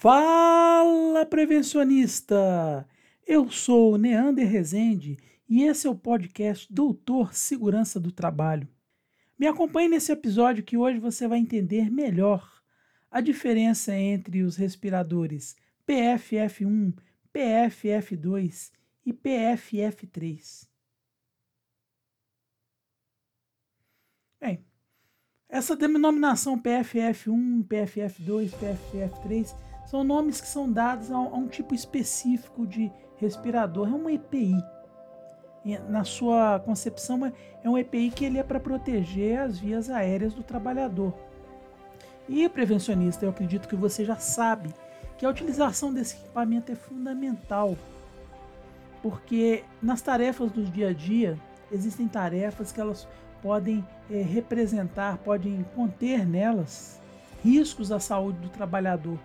Fala, prevencionista! Eu sou o Neander Rezende e esse é o podcast Doutor Segurança do Trabalho. Me acompanhe nesse episódio que hoje você vai entender melhor a diferença entre os respiradores PFF1, PFF2 e PFF3. Bem, essa denominação PFF1, PFF2, PFF3 são nomes que são dados a, um tipo específico de respirador. É uma EPI. Na sua concepção, é um EPI que ele é para proteger as vias aéreas do trabalhador. E prevencionista, eu acredito que você já sabe que a utilização desse equipamento é fundamental, porque nas tarefas do dia a dia existem tarefas que elas podem é, representar, podem conter nelas riscos à saúde do trabalhador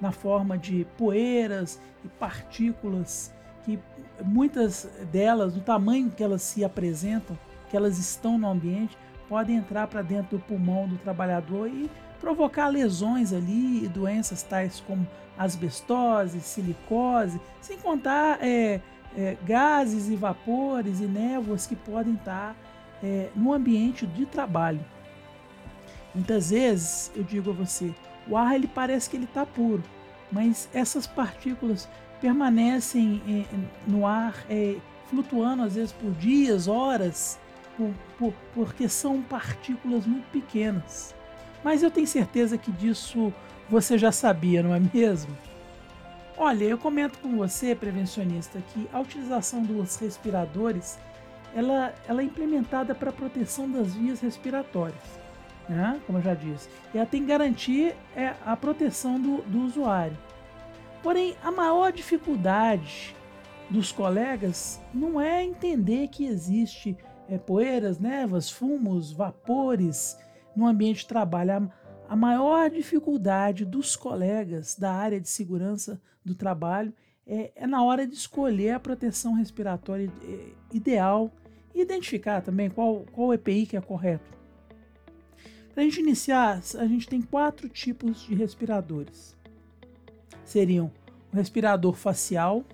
na forma de poeiras e partículas que muitas delas, do tamanho que elas se apresentam, que elas estão no ambiente, podem entrar para dentro do pulmão do trabalhador e provocar lesões ali e doenças tais como asbestose, silicose, sem contar é, é, gases e vapores e névoas que podem estar é, no ambiente de trabalho. Muitas vezes eu digo a você, o ar ele parece que ele está puro, mas essas partículas permanecem eh, no ar, eh, flutuando às vezes por dias, horas, por, por, porque são partículas muito pequenas. Mas eu tenho certeza que disso você já sabia, não é mesmo? Olha, eu comento com você, prevencionista, que a utilização dos respiradores ela, ela é implementada para a proteção das vias respiratórias né? como eu já disse. E ela tem que garantir é, a proteção do, do usuário. Porém, a maior dificuldade dos colegas não é entender que existe é, poeiras, névoas, fumos, vapores no ambiente de trabalho. A, a maior dificuldade dos colegas da área de segurança do trabalho é, é na hora de escolher a proteção respiratória é, ideal e identificar também qual, qual EPI que é correto. Para a gente iniciar, a gente tem quatro tipos de respiradores. Seriam o respirador facial,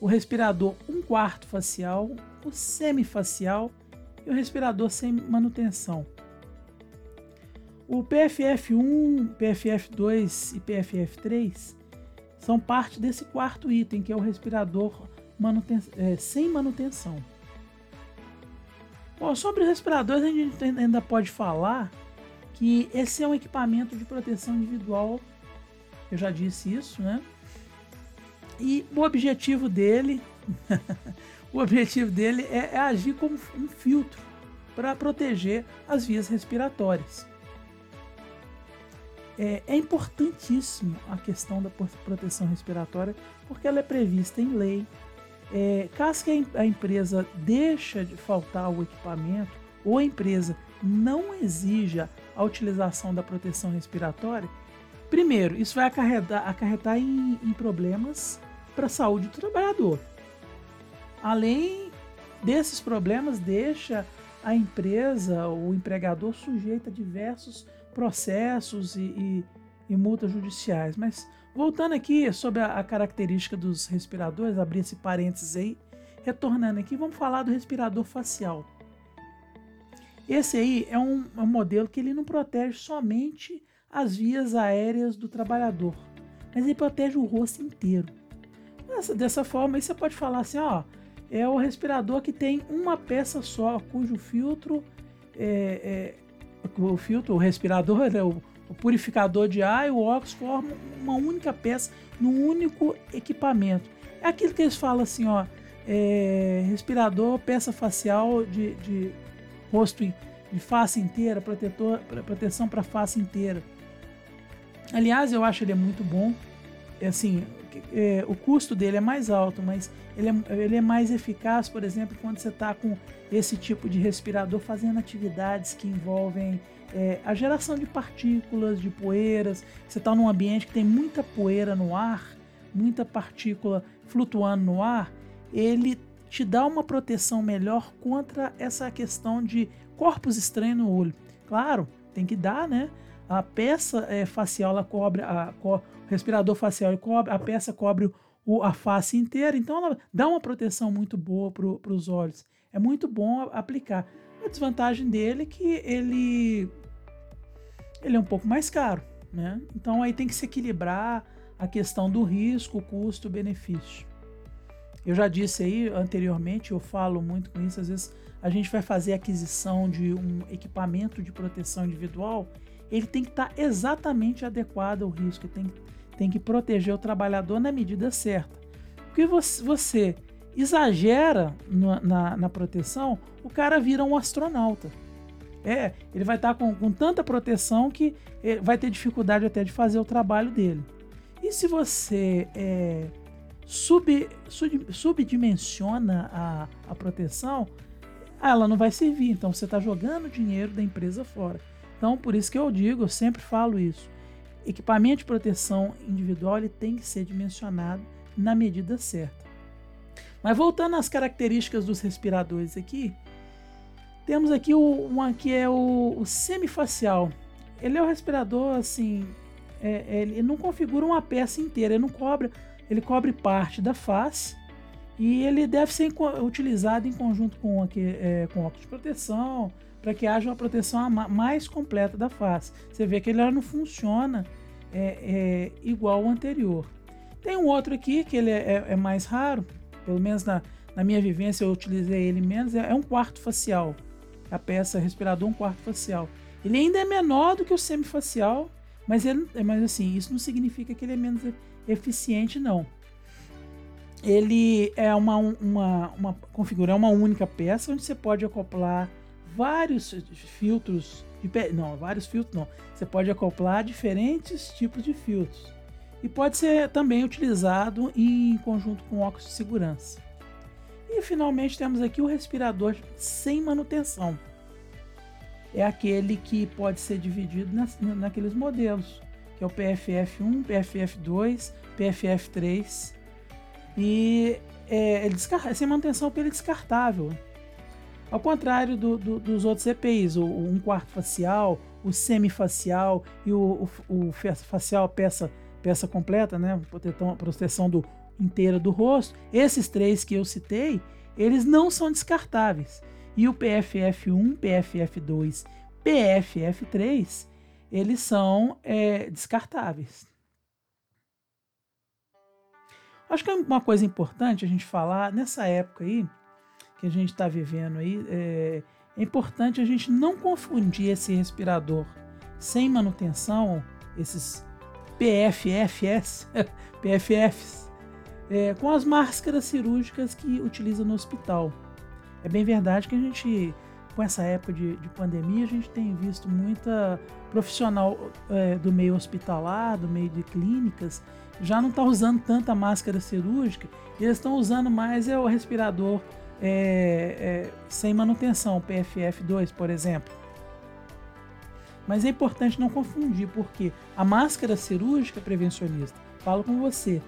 o respirador um quarto facial, o semifacial e o respirador sem manutenção. O PFF1, PFF2 e PFF3 são parte desse quarto item, que é o respirador manuten é, sem manutenção. Bom, sobre respiradores, a gente ainda pode falar que esse é um equipamento de proteção individual. Eu já disse isso, né? E o objetivo dele, o objetivo dele é, é agir como um filtro para proteger as vias respiratórias. É, é, importantíssimo a questão da proteção respiratória porque ela é prevista em lei, é, caso que a empresa deixa de faltar o equipamento ou a empresa não exija a utilização da proteção respiratória, primeiro, isso vai acarretar, acarretar em, em problemas para a saúde do trabalhador. Além desses problemas, deixa a empresa, o empregador sujeito a diversos processos e, e, e multas judiciais. Mas Voltando aqui sobre a, a característica dos respiradores, abrir esse parênteses aí, retornando aqui, vamos falar do respirador facial. Esse aí é um, é um modelo que ele não protege somente as vias aéreas do trabalhador, mas ele protege o rosto inteiro. Dessa, forma, aí você pode falar assim, ó, é o respirador que tem uma peça só, cujo filtro é, é o filtro, o respirador, né, o, o purificador de ar e o óxido formam uma única peça num único equipamento. É aquilo que eles falam assim, ó, é, respirador, peça facial de, de rosto de face inteira, protetor, proteção para face inteira. Aliás, eu acho ele muito bom. É assim, é, o custo dele é mais alto, mas ele é, ele é mais eficaz, por exemplo, quando você está com esse tipo de respirador fazendo atividades que envolvem é, a geração de partículas, de poeiras. Você está num ambiente que tem muita poeira no ar, muita partícula flutuando no ar, ele te dá uma proteção melhor contra essa questão de corpos estranhos no olho. Claro, tem que dar, né? A peça é, facial ela cobre, a, o respirador facial cobre, a peça cobre o, a face inteira, então ela dá uma proteção muito boa para os olhos. É muito bom aplicar. A desvantagem dele é que ele, ele é um pouco mais caro, né? Então aí tem que se equilibrar a questão do risco, custo-benefício. Eu já disse aí anteriormente, eu falo muito com isso, às vezes a gente vai fazer aquisição de um equipamento de proteção individual, ele tem que estar tá exatamente adequado ao risco, tem, tem que proteger o trabalhador na medida certa. Porque você, você exagera na, na, na, proteção, o cara vira um astronauta. É, ele vai estar tá com, com tanta proteção que eh, vai ter dificuldade até de fazer o trabalho dele. E se você é, sub, sub, subdimensiona a, a proteção, ela não vai servir. Então você está jogando dinheiro da empresa fora. Então, por isso que eu digo, eu sempre falo isso. Equipamento de proteção individual ele tem que ser dimensionado na medida certa. Mas voltando às características dos respiradores aqui, temos aqui o, uma que é o, o semifacial. Ele é o respirador assim, é, é, ele não configura uma peça inteira, ele não cobre, ele cobre parte da face e ele deve ser utilizado em conjunto com, aqui, é, com óculos de proteção, para que haja uma proteção mais completa da face. Você vê que ele não funciona é, é, igual ao anterior. Tem um outro aqui que ele é, é, é mais raro, pelo menos na, na, minha vivência eu utilizei ele menos, é, é um quarto facial. A peça respirador um quarto facial. Ele ainda é menor do que o semifacial, mas, ele, mas assim, isso não significa que ele é menos eficiente, não ele é uma, uma, uma configura uma única peça onde você pode acoplar vários filtros de, não vários filtros não. Você pode acoplar diferentes tipos de filtros. E pode ser também utilizado em conjunto com óculos de segurança. E finalmente temos aqui o respirador sem manutenção. É aquele que pode ser dividido nas, naqueles modelos que é o PFF1 PFF2 PFF3 e é, ele sem manutenção ele é descartável. Ao contrário do, do, dos outros EPIs, o, o, um quarto facial, o semifacial e o, o, o facial peça, peça completa, né? Proteção, proteção do, inteira do rosto, esses três que eu citei, eles não são descartáveis. E o PFF1, PFF2, PFF3, eles são é, descartáveis. Acho que é uma coisa importante a gente falar nessa época aí que a gente está vivendo aí, é, é, importante a gente não confundir esse respirador sem manutenção, esses PFFs, PFFs, é, com as máscaras cirúrgicas que utiliza no hospital. É bem verdade que a gente, com essa época de, de pandemia, a gente tem visto muita profissional é, do meio hospitalar, do meio de clínicas, já não está usando tanta máscara cirúrgica, eles estão usando mais é o respirador é, é, sem manutenção, PFF2, por exemplo. Mas é importante não confundir, porque a máscara cirúrgica prevencionista, falo com você,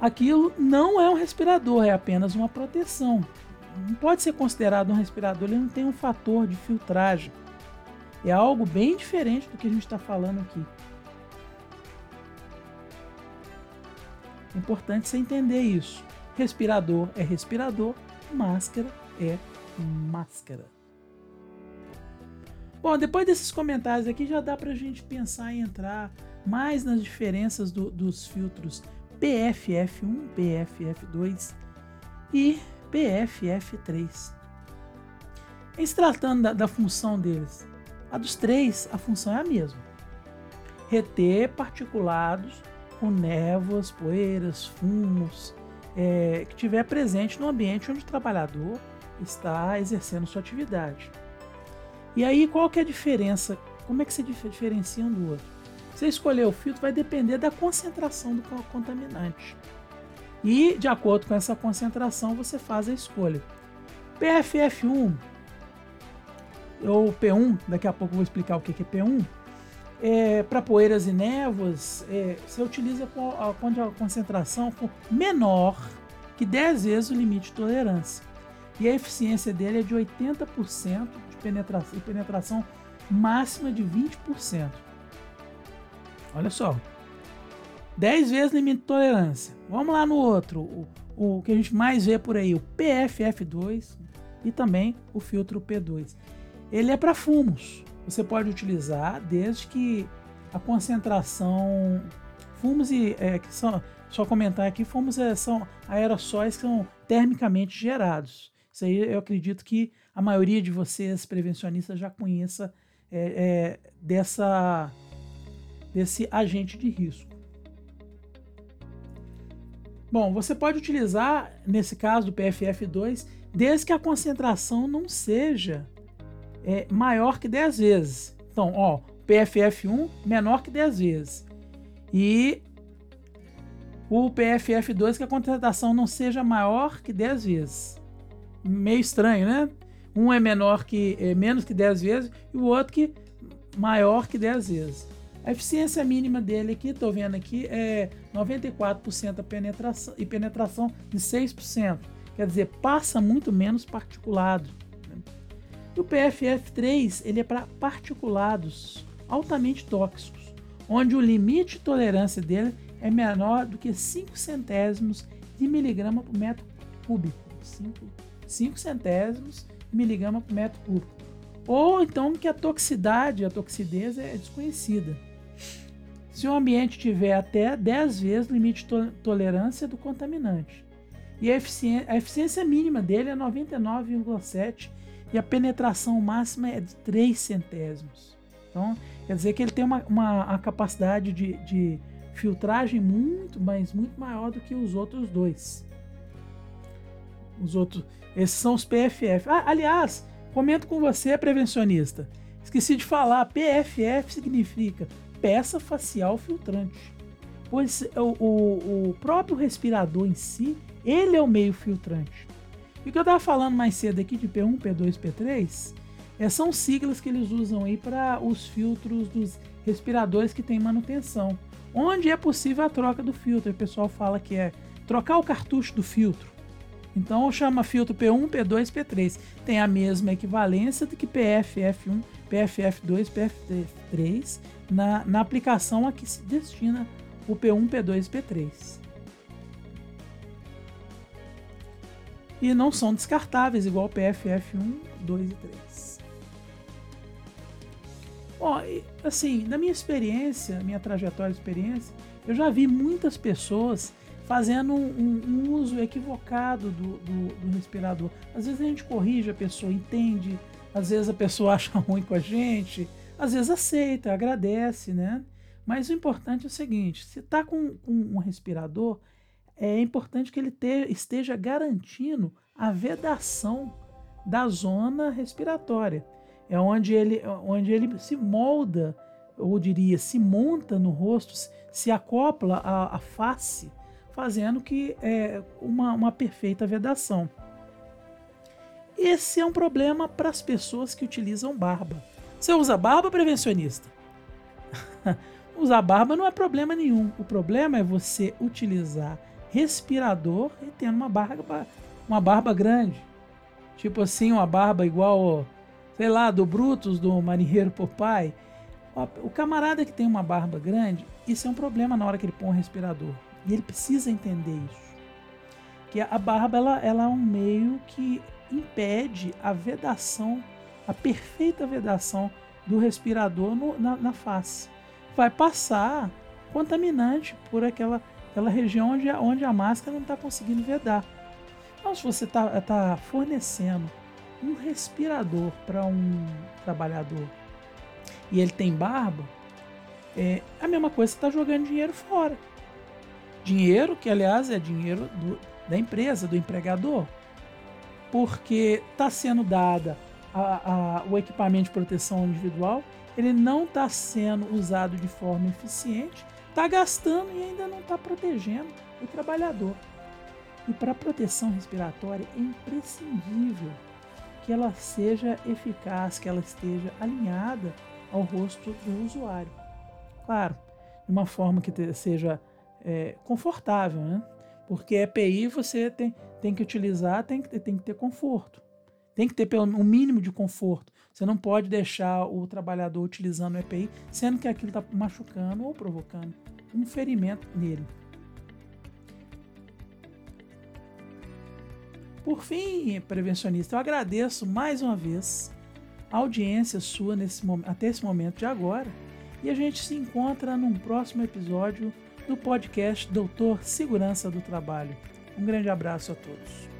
aquilo não é um respirador, é apenas uma proteção. Não pode ser considerado um respirador, ele não tem um fator de filtragem. É algo bem diferente do que a gente está falando aqui. Importante você entender isso. Respirador é respirador, máscara é máscara. Bom, depois desses comentários aqui já dá para a gente pensar em entrar mais nas diferenças do, dos filtros PFF1, PFF2 e PFF3. Em se tratando da, da função deles, a dos três, a função é a mesma: reter particulados com névoas, poeiras, fumos, é, que estiver presente no ambiente onde o trabalhador está exercendo sua atividade. E aí, qual que é a diferença? Como é que se diferencia um do outro? Você escolher o filtro vai depender da concentração do contaminante. E, de acordo com essa concentração, você faz a escolha. PFF1 ou P1, daqui a pouco eu vou explicar o que é P1, é, para poeiras e névoas, é, você utiliza quando a concentração for menor que 10 vezes o limite de tolerância. E a eficiência dele é de 80% de penetração, penetração máxima de 20%. Olha só. 10 vezes limite de tolerância. Vamos lá no outro. O, o que a gente mais vê por aí, o PFF2 e também o filtro P2. Ele é para fumos. Você pode utilizar desde que a concentração. Fumos e. É, que são, só comentar aqui: fumos é, são aerossóis que são termicamente gerados. Isso aí eu acredito que a maioria de vocês, prevencionistas, já conheça é, é, dessa, desse agente de risco. Bom, você pode utilizar, nesse caso do PFF2, desde que a concentração não seja é, maior que 10 vezes. Então, ó, PFF1 menor que 10 vezes. E o PFF2 que a concentração não seja maior que 10 vezes. Meio estranho, né? Um é menor que é menos que 10 vezes e o outro que maior que 10 vezes. A eficiência mínima dele aqui, estou vendo aqui, é 94% a penetração, e penetração de 6%. Quer dizer, passa muito menos particulado. E o PFF3 ele é para particulados altamente tóxicos, onde o limite de tolerância dele é menor do que 5 centésimos de miligrama por metro cúbico. 5 centésimos de miligrama por metro cúbico. Ou então que a toxicidade, a toxidez é desconhecida se o ambiente tiver até 10 vezes o limite de tolerância do contaminante. E a eficiência, a eficiência mínima dele é 99,7 e a penetração máxima é de 3 centésimos. Então, quer dizer que ele tem uma, uma, uma capacidade de, de filtragem muito, mas muito maior do que os outros dois. Os outros, esses são os PFF. Ah, aliás, comento com você, prevencionista. Esqueci de falar, PFF significa peça facial filtrante. Pois o, o, o próprio respirador em si, ele é o meio filtrante. E o que eu estava falando mais cedo aqui de P1, P2, P3, é, são siglas que eles usam aí para os filtros dos respiradores que tem manutenção. Onde é possível a troca do filtro. O pessoal fala que é trocar o cartucho do filtro. Então chama filtro P1, P2, P3. Tem a mesma equivalência do que PFF1, PFF2, PFF3 na, na aplicação a que se destina o P1, P2 e P3. E não são descartáveis, igual PFF1, 2 e 3. Bom, assim, na minha experiência, minha trajetória de experiência, eu já vi muitas pessoas fazendo um, um uso equivocado do, do, do, respirador. Às vezes a gente corrige, a pessoa entende, às vezes a pessoa acha ruim com a gente, às vezes aceita, agradece, né? Mas o importante é o seguinte: se está com, com, um respirador, é importante que ele te, esteja garantindo a vedação da zona respiratória. É onde ele, onde ele se molda, ou diria, se monta no rosto, se acopla à, face, fazendo que é uma, uma perfeita vedação. Esse é um problema para as pessoas que utilizam barba. Você usa barba, prevencionista? Usar barba não é problema nenhum. O problema é você utilizar respirador e tendo uma barba, uma barba grande. Tipo assim, uma barba igual, sei lá, do Brutus, do marinheiro Popeye. O camarada que tem uma barba grande, isso é um problema na hora que ele põe um respirador. E ele precisa entender isso. Que a barba ela, ela é um meio que impede a vedação a perfeita vedação do respirador no, na, na, face. Vai passar contaminante por aquela, aquela região onde, onde a máscara não está conseguindo vedar. Então, se você está tá fornecendo um respirador para um trabalhador e ele tem barba, é a mesma coisa você está jogando dinheiro fora. Dinheiro que, aliás, é dinheiro do, da empresa, do empregador. Porque está sendo dada a, a, o equipamento de proteção individual, ele não está sendo usado de forma eficiente, está gastando e ainda não está protegendo o trabalhador. E para a proteção respiratória é imprescindível que ela seja eficaz, que ela esteja alinhada ao rosto do usuário. Claro, de uma forma que seja é, confortável, né? Porque EPI você tem, tem que utilizar, tem que, tem que ter conforto. Tem que ter pelo um mínimo de conforto. Você não pode deixar o trabalhador utilizando o EPI, sendo que aquilo está machucando ou provocando um ferimento nele. Por fim, prevencionista, eu agradeço mais uma vez a audiência sua nesse, até esse momento de agora e a gente se encontra num próximo episódio do podcast Doutor Segurança do Trabalho. Um grande abraço a todos.